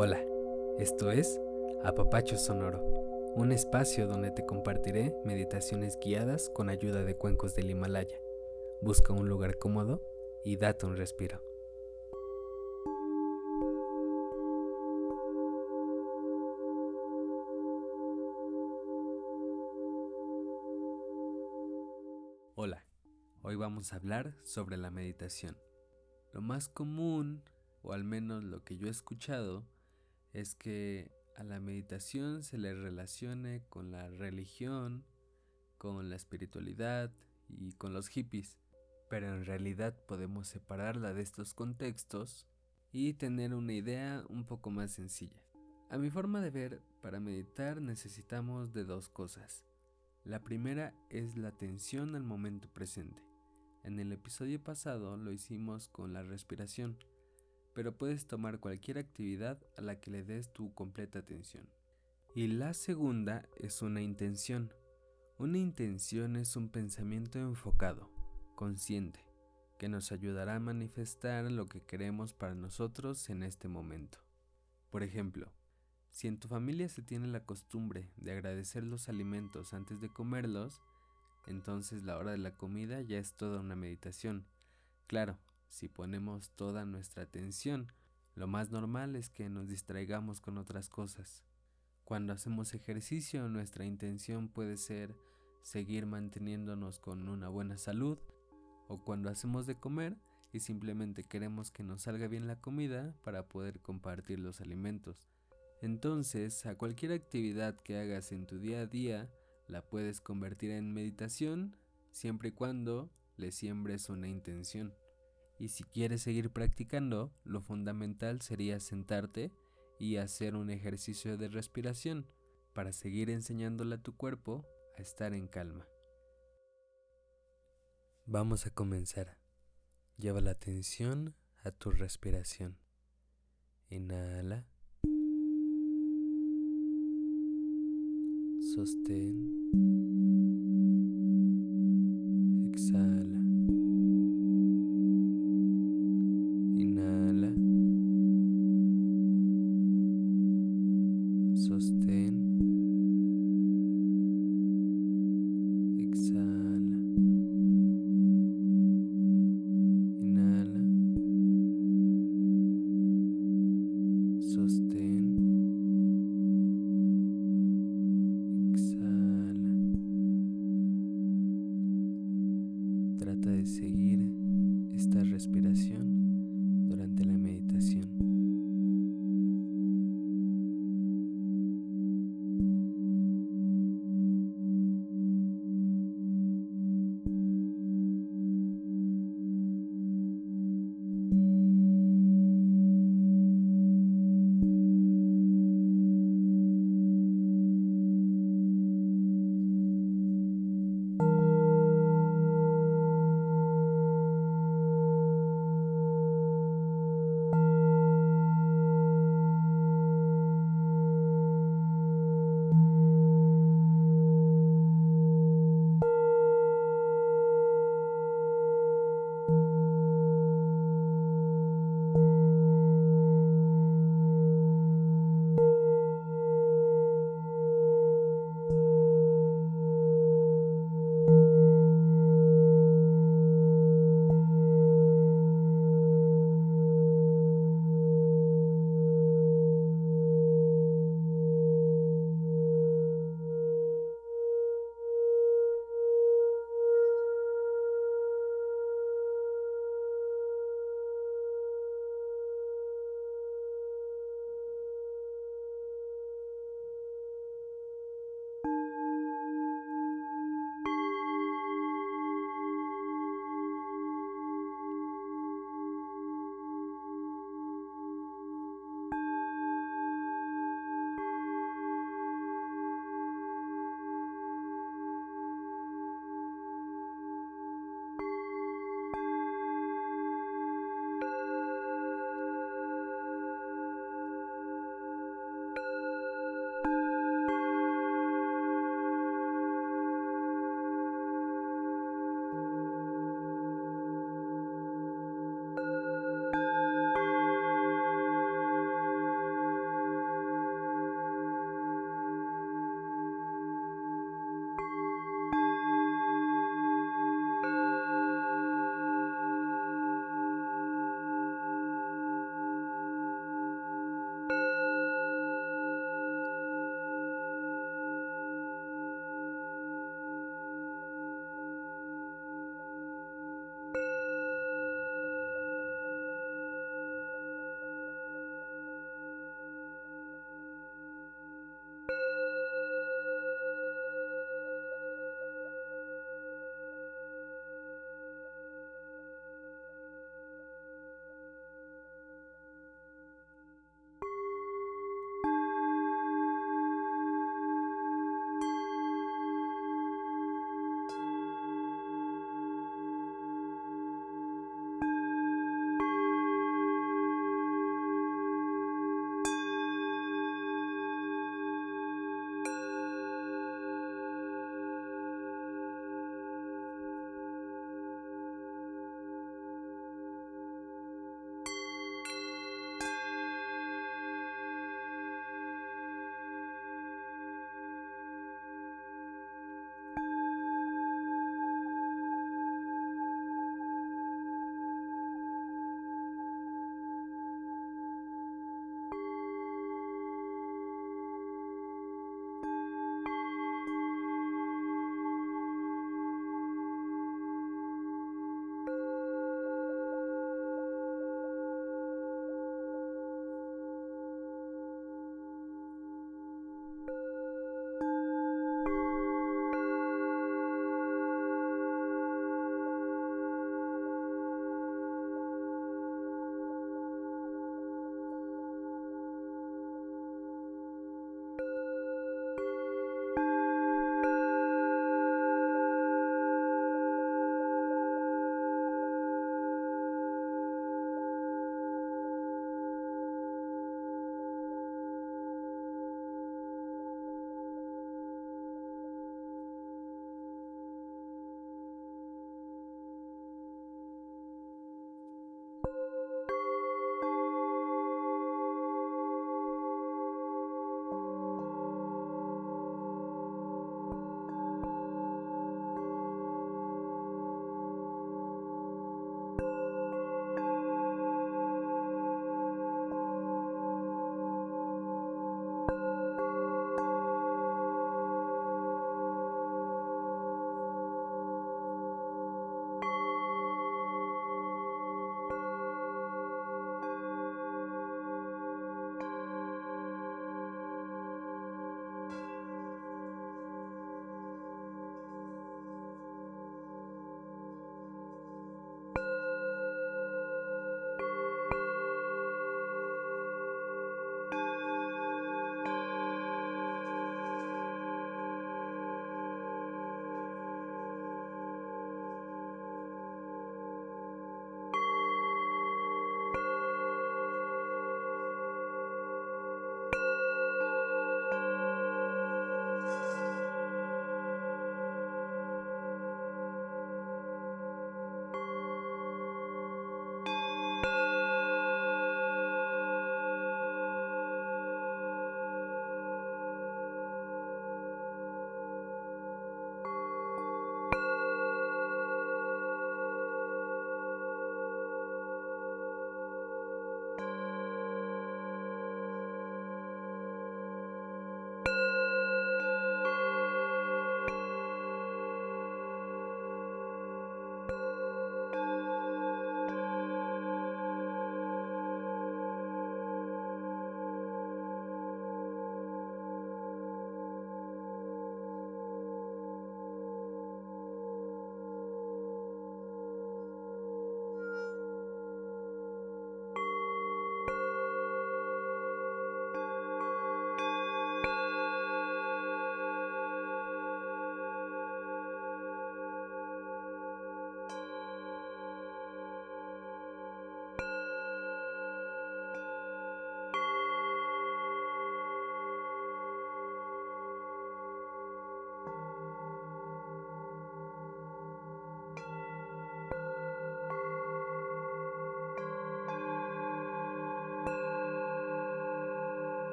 Hola, esto es Apapacho Sonoro, un espacio donde te compartiré meditaciones guiadas con ayuda de cuencos del Himalaya. Busca un lugar cómodo y date un respiro. Hola, hoy vamos a hablar sobre la meditación. Lo más común, o al menos lo que yo he escuchado, es que a la meditación se le relacione con la religión, con la espiritualidad y con los hippies, pero en realidad podemos separarla de estos contextos y tener una idea un poco más sencilla. A mi forma de ver, para meditar necesitamos de dos cosas. La primera es la atención al momento presente. En el episodio pasado lo hicimos con la respiración, pero puedes tomar cualquier actividad a la que le des tu completa atención. Y la segunda es una intención. Una intención es un pensamiento enfocado, consciente, que nos ayudará a manifestar lo que queremos para nosotros en este momento. Por ejemplo, si en tu familia se tiene la costumbre de agradecer los alimentos antes de comerlos, entonces la hora de la comida ya es toda una meditación. Claro, si ponemos toda nuestra atención, lo más normal es que nos distraigamos con otras cosas. Cuando hacemos ejercicio, nuestra intención puede ser seguir manteniéndonos con una buena salud, o cuando hacemos de comer y simplemente queremos que nos salga bien la comida para poder compartir los alimentos. Entonces, a cualquier actividad que hagas en tu día a día, la puedes convertir en meditación siempre y cuando le siembres una intención. Y si quieres seguir practicando, lo fundamental sería sentarte y hacer un ejercicio de respiración para seguir enseñándole a tu cuerpo a estar en calma. Vamos a comenzar. Lleva la atención a tu respiración. Inhala. Sostén. respiración.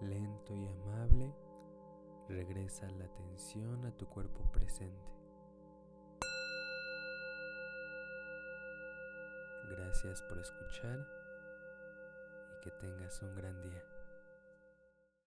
Lento y amable, regresa la atención a tu cuerpo presente. Gracias por escuchar y que tengas un gran día.